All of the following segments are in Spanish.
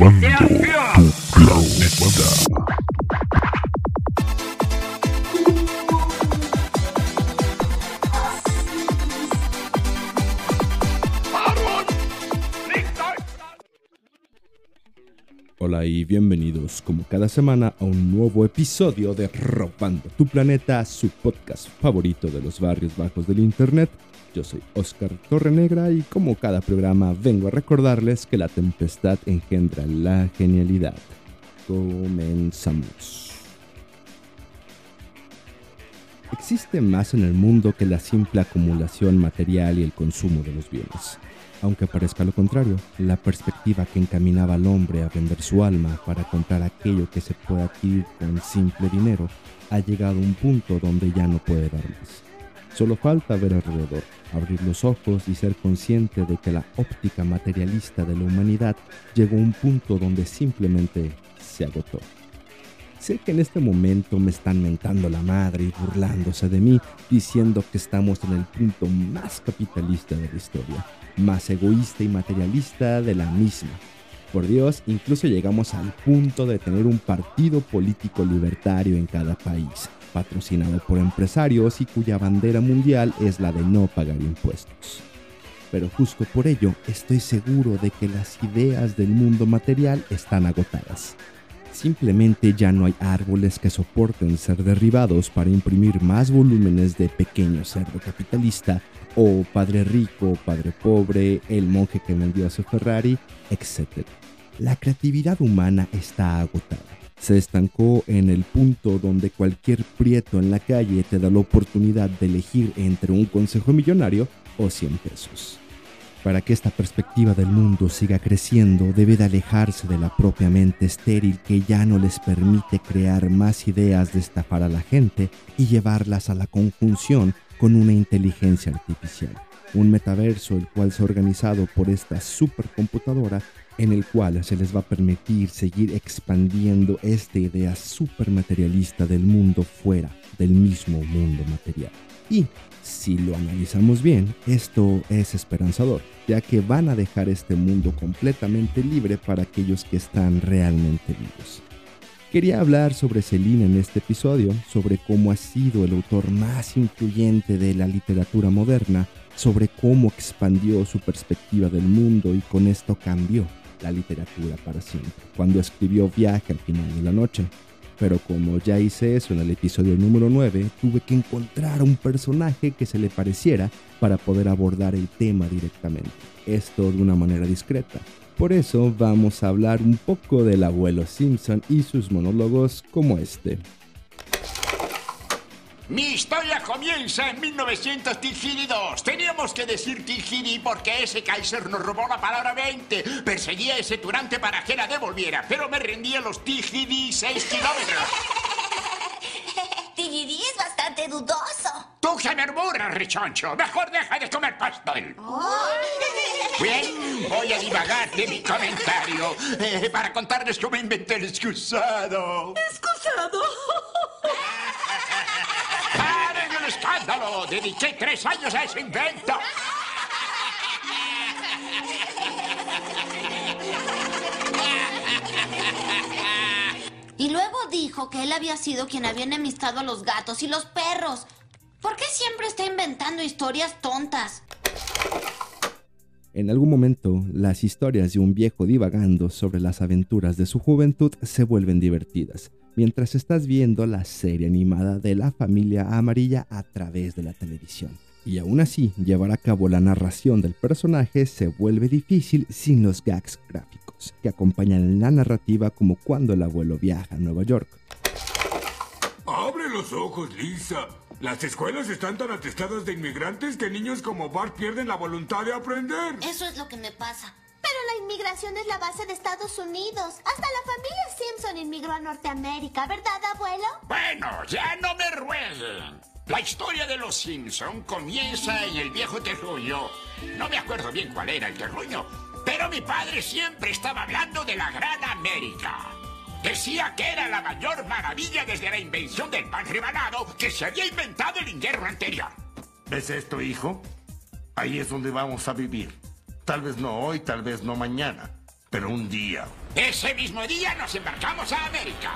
Cuando tú la y bienvenidos como cada semana a un nuevo episodio de Robando tu Planeta, su podcast favorito de los barrios bajos del Internet. Yo soy Oscar Torrenegra y como cada programa vengo a recordarles que la tempestad engendra la genialidad. Comenzamos. Existe más en el mundo que la simple acumulación material y el consumo de los bienes. Aunque parezca lo contrario, la perspectiva que encaminaba al hombre a vender su alma para comprar aquello que se puede adquirir con simple dinero ha llegado a un punto donde ya no puede dar más. Solo falta ver alrededor, abrir los ojos y ser consciente de que la óptica materialista de la humanidad llegó a un punto donde simplemente se agotó. Sé que en este momento me están mentando la madre y burlándose de mí, diciendo que estamos en el punto más capitalista de la historia, más egoísta y materialista de la misma. Por Dios, incluso llegamos al punto de tener un partido político libertario en cada país, patrocinado por empresarios y cuya bandera mundial es la de no pagar impuestos. Pero justo por ello estoy seguro de que las ideas del mundo material están agotadas. Simplemente ya no hay árboles que soporten ser derribados para imprimir más volúmenes de pequeño cerdo capitalista o padre rico, padre pobre, el monje que vendió su Ferrari, etc. La creatividad humana está agotada. Se estancó en el punto donde cualquier prieto en la calle te da la oportunidad de elegir entre un consejo millonario o 100 pesos. Para que esta perspectiva del mundo siga creciendo, debe de alejarse de la propia mente estéril que ya no les permite crear más ideas de estafar a la gente y llevarlas a la conjunción con una inteligencia artificial. Un metaverso el cual se ha organizado por esta supercomputadora en el cual se les va a permitir seguir expandiendo esta idea supermaterialista del mundo fuera del mismo mundo material. Y si lo analizamos bien, esto es esperanzador, ya que van a dejar este mundo completamente libre para aquellos que están realmente vivos. Quería hablar sobre Celine en este episodio, sobre cómo ha sido el autor más influyente de la literatura moderna, sobre cómo expandió su perspectiva del mundo y con esto cambió la literatura para siempre, cuando escribió Viaje al final de la noche. Pero como ya hice eso en el episodio número 9, tuve que encontrar un personaje que se le pareciera para poder abordar el tema directamente. Esto de una manera discreta. Por eso vamos a hablar un poco del abuelo Simpson y sus monólogos como este. Mi historia comienza en 1932. Teníamos que decir Tigiri porque ese Kaiser nos robó la palabra 20. Perseguía a ese turante para que la devolviera, pero me rendía los Tigiri 6 kilómetros. Tigiri es bastante dudoso. Tú que murmuras, rechoncho. Mejor deja de comer pastel. Bien, voy a divagar de mi comentario eh, para contarles cómo inventé el excusado. ¿Excusado? ¡Paren el escándalo! Dediqué tres años a ese invento. Y luego dijo que él había sido quien había enemistado a los gatos y los perros. ¿Por qué siempre está inventando historias tontas? En algún momento, las historias de un viejo divagando sobre las aventuras de su juventud se vuelven divertidas, mientras estás viendo la serie animada de la familia amarilla a través de la televisión. Y aún así, llevar a cabo la narración del personaje se vuelve difícil sin los gags gráficos, que acompañan la narrativa como cuando el abuelo viaja a Nueva York. Abre los ojos, Lisa. Las escuelas están tan atestadas de inmigrantes que niños como Bart pierden la voluntad de aprender. Eso es lo que me pasa. Pero la inmigración es la base de Estados Unidos. Hasta la familia Simpson inmigró a Norteamérica, ¿verdad, abuelo? Bueno, ya no me rueguen. La historia de los Simpson comienza en el viejo terruño. No me acuerdo bien cuál era el terruño, pero mi padre siempre estaba hablando de la Gran América. Decía que era la mayor maravilla desde la invención del pan rebanado que se había inventado el invierno anterior. ¿Ves esto, hijo? Ahí es donde vamos a vivir. Tal vez no hoy, tal vez no mañana, pero un día. Ese mismo día nos embarcamos a América.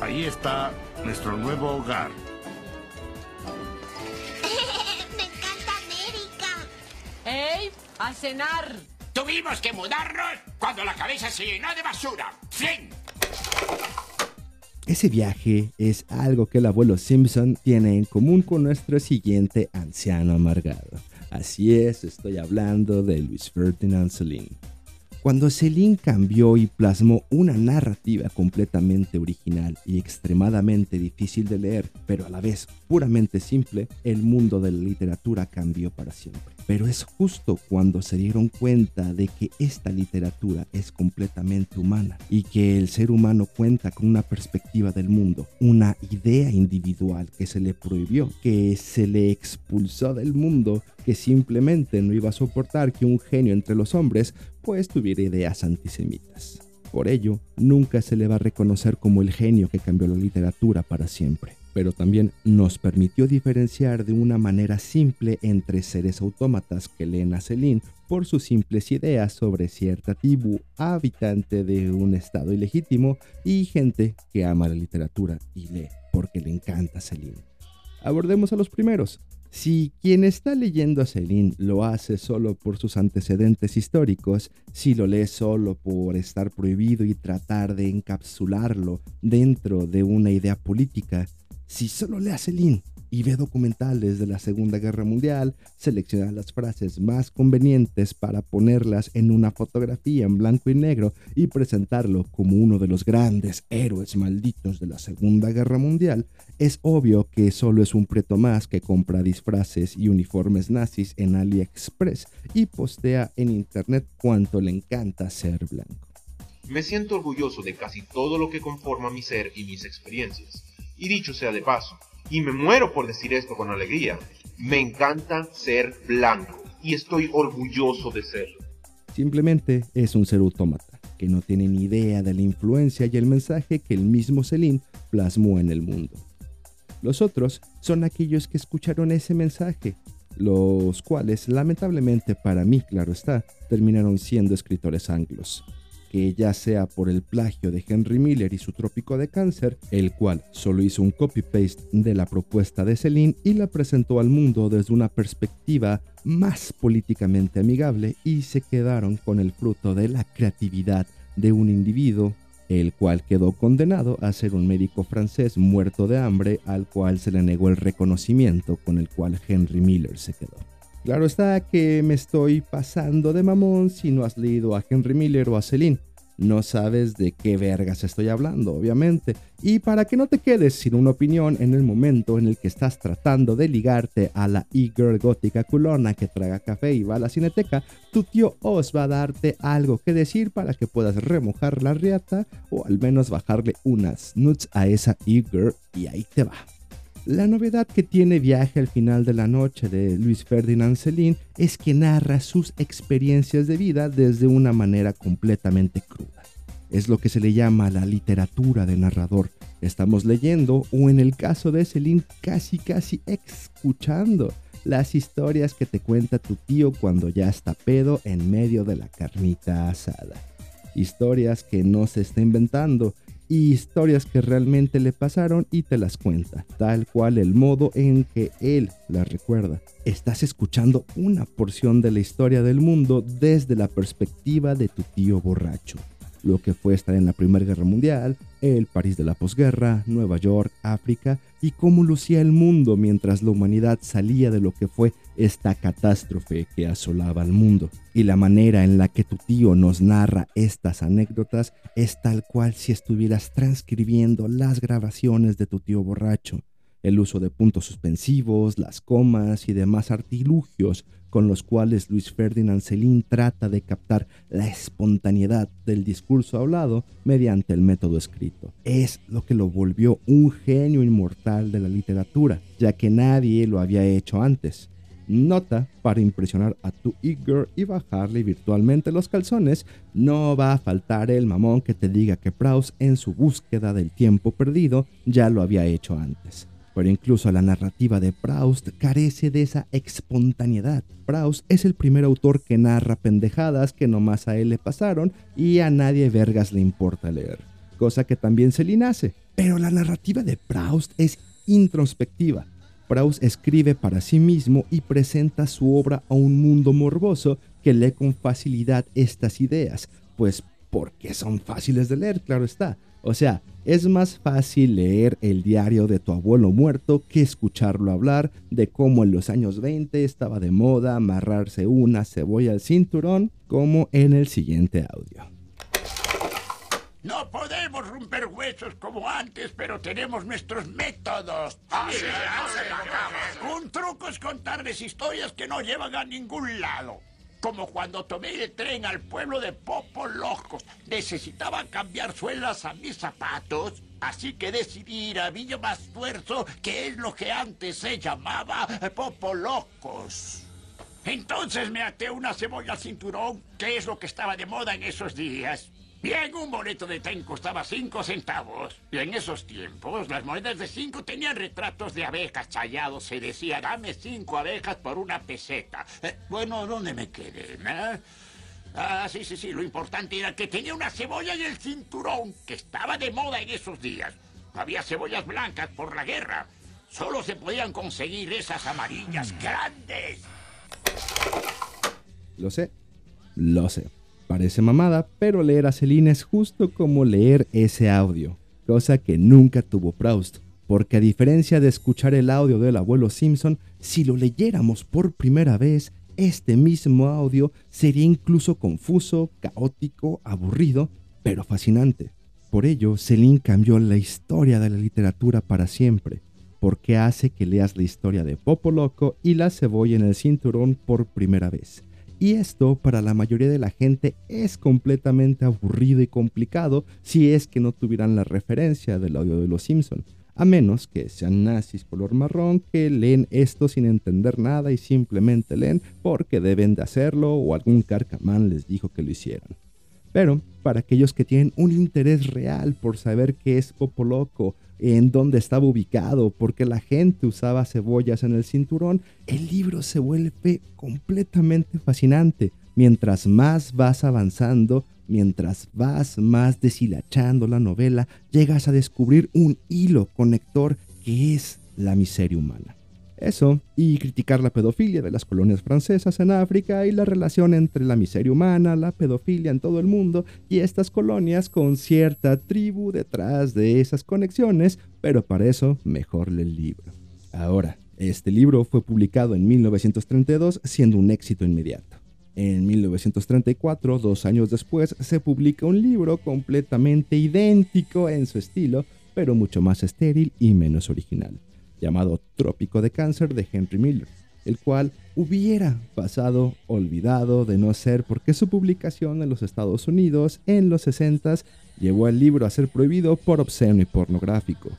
Ahí está nuestro nuevo hogar. Me encanta América. ¡Ey! ¡A cenar! Tuvimos que mudarnos cuando la cabeza se llenó de basura. ¡Fin! Ese viaje es algo que el abuelo Simpson tiene en común con nuestro siguiente anciano amargado. Así es, estoy hablando de Luis Ferdinand Celine. Cuando Celine cambió y plasmó una narrativa completamente original y extremadamente difícil de leer, pero a la vez puramente simple, el mundo de la literatura cambió para siempre. Pero es justo cuando se dieron cuenta de que esta literatura es completamente humana y que el ser humano cuenta con una perspectiva del mundo, una idea individual que se le prohibió, que se le expulsó del mundo, que simplemente no iba a soportar que un genio entre los hombres pues tuviera ideas antisemitas. Por ello, nunca se le va a reconocer como el genio que cambió la literatura para siempre pero también nos permitió diferenciar de una manera simple entre seres autómatas que leen a Celine por sus simples ideas sobre cierta tribu habitante de un estado ilegítimo y gente que ama la literatura y lee porque le encanta Celine. Abordemos a los primeros. Si quien está leyendo a Celine lo hace solo por sus antecedentes históricos, si lo lee solo por estar prohibido y tratar de encapsularlo dentro de una idea política, si solo lee a Celine y ve documentales de la Segunda Guerra Mundial, selecciona las frases más convenientes para ponerlas en una fotografía en blanco y negro y presentarlo como uno de los grandes héroes malditos de la Segunda Guerra Mundial, es obvio que solo es un preto más que compra disfraces y uniformes nazis en AliExpress y postea en internet cuánto le encanta ser blanco. Me siento orgulloso de casi todo lo que conforma mi ser y mis experiencias y dicho sea de paso, y me muero por decir esto con alegría, me encanta ser blanco y estoy orgulloso de serlo. Simplemente es un ser autómata, que no tiene ni idea de la influencia y el mensaje que el mismo Celine plasmó en el mundo. Los otros son aquellos que escucharon ese mensaje, los cuales lamentablemente para mí, claro está, terminaron siendo escritores anglos que ya sea por el plagio de Henry Miller y su Trópico de Cáncer, el cual solo hizo un copy-paste de la propuesta de Celine y la presentó al mundo desde una perspectiva más políticamente amigable y se quedaron con el fruto de la creatividad de un individuo el cual quedó condenado a ser un médico francés muerto de hambre al cual se le negó el reconocimiento con el cual Henry Miller se quedó. Claro está que me estoy pasando de mamón si no has leído a Henry Miller o a Celine. No sabes de qué vergas estoy hablando, obviamente. Y para que no te quedes sin una opinión en el momento en el que estás tratando de ligarte a la e-girl gótica culona que traga café y va a la cineteca, tu tío Os va a darte algo que decir para que puedas remojar la riata o al menos bajarle unas nuts a esa e-girl y ahí te va. La novedad que tiene Viaje al final de la noche de Luis Ferdinand Celine es que narra sus experiencias de vida desde una manera completamente cruda. Es lo que se le llama la literatura de narrador. Estamos leyendo o en el caso de Celine casi casi escuchando las historias que te cuenta tu tío cuando ya está pedo en medio de la carnita asada. Historias que no se está inventando, y historias que realmente le pasaron y te las cuenta, tal cual el modo en que él las recuerda. Estás escuchando una porción de la historia del mundo desde la perspectiva de tu tío borracho lo que fue estar en la Primera Guerra Mundial, el París de la posguerra, Nueva York, África y cómo lucía el mundo mientras la humanidad salía de lo que fue esta catástrofe que asolaba al mundo. Y la manera en la que tu tío nos narra estas anécdotas es tal cual si estuvieras transcribiendo las grabaciones de tu tío borracho. el uso de puntos suspensivos, las comas y demás artilugios con los cuales Luis Ferdinand Celine trata de captar la espontaneidad del discurso hablado mediante el método escrito. Es lo que lo volvió un genio inmortal de la literatura, ya que nadie lo había hecho antes. Nota, para impresionar a tu e-girl y bajarle virtualmente los calzones, no va a faltar el mamón que te diga que Proust en su búsqueda del tiempo perdido ya lo había hecho antes pero incluso la narrativa de Proust carece de esa espontaneidad. Proust es el primer autor que narra pendejadas que nomás a él le pasaron y a nadie vergas le importa leer, cosa que también se le nace. Pero la narrativa de Proust es introspectiva. Proust escribe para sí mismo y presenta su obra a un mundo morboso que lee con facilidad estas ideas, pues porque son fáciles de leer, claro está. O sea, es más fácil leer el diario de tu abuelo muerto que escucharlo hablar de cómo en los años 20 estaba de moda amarrarse una cebolla al cinturón, como en el siguiente audio. No podemos romper huesos como antes, pero tenemos nuestros métodos. Un truco es contarles historias que no llevan a ningún lado como cuando tomé el tren al pueblo de Popo Locos. Necesitaba cambiar suelas a mis zapatos, así que decidí ir a Villa Mastuerzo, que es lo que antes se llamaba Popo Locos. Entonces me até una cebolla al cinturón, que es lo que estaba de moda en esos días. Bien, un boleto de tren costaba cinco centavos. Y en esos tiempos, las monedas de cinco tenían retratos de abejas challados. Se decía, dame cinco abejas por una peseta. Eh, bueno, ¿dónde me quedé? Eh? Ah, sí, sí, sí. Lo importante era que tenía una cebolla en el cinturón, que estaba de moda en esos días. Había cebollas blancas por la guerra. Solo se podían conseguir esas amarillas grandes. Lo sé, lo sé. Parece mamada, pero leer a Celine es justo como leer ese audio, cosa que nunca tuvo Proust, porque a diferencia de escuchar el audio del abuelo Simpson, si lo leyéramos por primera vez, este mismo audio sería incluso confuso, caótico, aburrido, pero fascinante. Por ello, Celine cambió la historia de la literatura para siempre, porque hace que leas la historia de Popo Loco y la cebolla en el cinturón por primera vez y esto para la mayoría de la gente es completamente aburrido y complicado si es que no tuvieran la referencia del audio de los Simpson. A menos que sean nazis color marrón que leen esto sin entender nada y simplemente leen porque deben de hacerlo o algún carcamán les dijo que lo hicieran. Pero para aquellos que tienen un interés real por saber qué es Popoloco en dónde estaba ubicado, porque la gente usaba cebollas en el cinturón, el libro se vuelve completamente fascinante. Mientras más vas avanzando, mientras vas más deshilachando la novela, llegas a descubrir un hilo conector que es la miseria humana. Eso, y criticar la pedofilia de las colonias francesas en África y la relación entre la miseria humana, la pedofilia en todo el mundo y estas colonias con cierta tribu detrás de esas conexiones, pero para eso mejor el libro. Ahora, este libro fue publicado en 1932 siendo un éxito inmediato. En 1934, dos años después, se publica un libro completamente idéntico en su estilo, pero mucho más estéril y menos original llamado Trópico de Cáncer de Henry Miller, el cual hubiera pasado olvidado de no ser porque su publicación en los Estados Unidos en los 60 llevó al libro a ser prohibido por obsceno y pornográfico.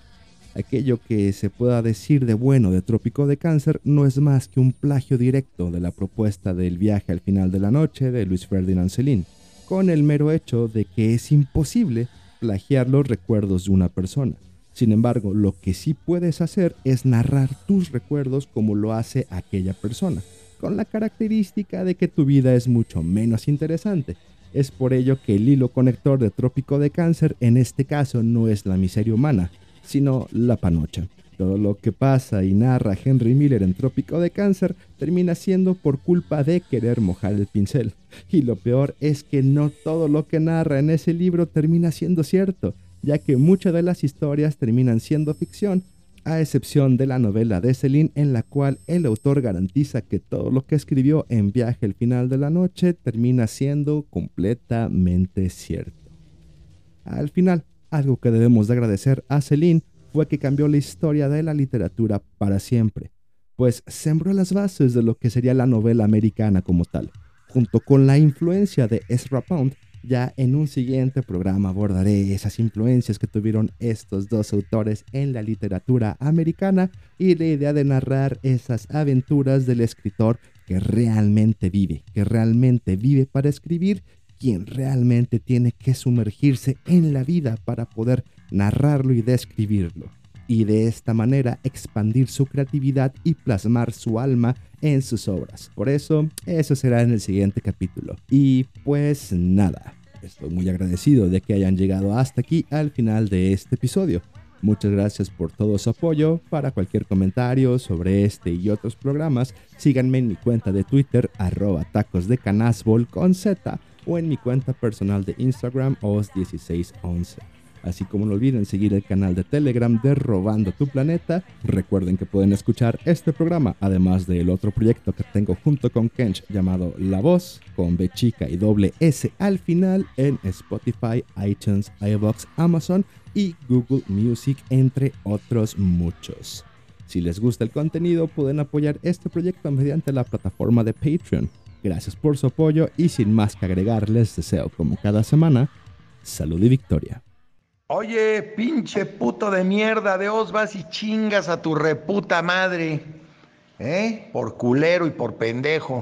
Aquello que se pueda decir de bueno de Trópico de Cáncer no es más que un plagio directo de la propuesta del viaje al final de la noche de Luis Ferdinand Celine, con el mero hecho de que es imposible plagiar los recuerdos de una persona. Sin embargo, lo que sí puedes hacer es narrar tus recuerdos como lo hace aquella persona, con la característica de que tu vida es mucho menos interesante. Es por ello que el hilo conector de Trópico de Cáncer en este caso no es la miseria humana, sino la panocha. Todo lo que pasa y narra Henry Miller en Trópico de Cáncer termina siendo por culpa de querer mojar el pincel. Y lo peor es que no todo lo que narra en ese libro termina siendo cierto ya que muchas de las historias terminan siendo ficción, a excepción de la novela de Celine en la cual el autor garantiza que todo lo que escribió en Viaje al final de la noche termina siendo completamente cierto. Al final, algo que debemos de agradecer a Celine fue que cambió la historia de la literatura para siempre, pues sembró las bases de lo que sería la novela americana como tal, junto con la influencia de Ezra Pound. Ya en un siguiente programa abordaré esas influencias que tuvieron estos dos autores en la literatura americana y la idea de narrar esas aventuras del escritor que realmente vive, que realmente vive para escribir, quien realmente tiene que sumergirse en la vida para poder narrarlo y describirlo y de esta manera expandir su creatividad y plasmar su alma en sus obras. Por eso, eso será en el siguiente capítulo. Y pues nada, estoy muy agradecido de que hayan llegado hasta aquí al final de este episodio. Muchas gracias por todo su apoyo. Para cualquier comentario sobre este y otros programas, síganme en mi cuenta de Twitter, arroba tacos de con Z, o en mi cuenta personal de Instagram, os1611. Así como no olviden seguir el canal de Telegram de Robando tu Planeta. Recuerden que pueden escuchar este programa, además del otro proyecto que tengo junto con Kench llamado La Voz, con B chica y doble S al final en Spotify, iTunes, iBox, Amazon y Google Music, entre otros muchos. Si les gusta el contenido, pueden apoyar este proyecto mediante la plataforma de Patreon. Gracias por su apoyo y sin más que agregar, les deseo como cada semana, salud y victoria. Oye, pinche puto de mierda, de os vas y chingas a tu reputa madre. ¿Eh? Por culero y por pendejo.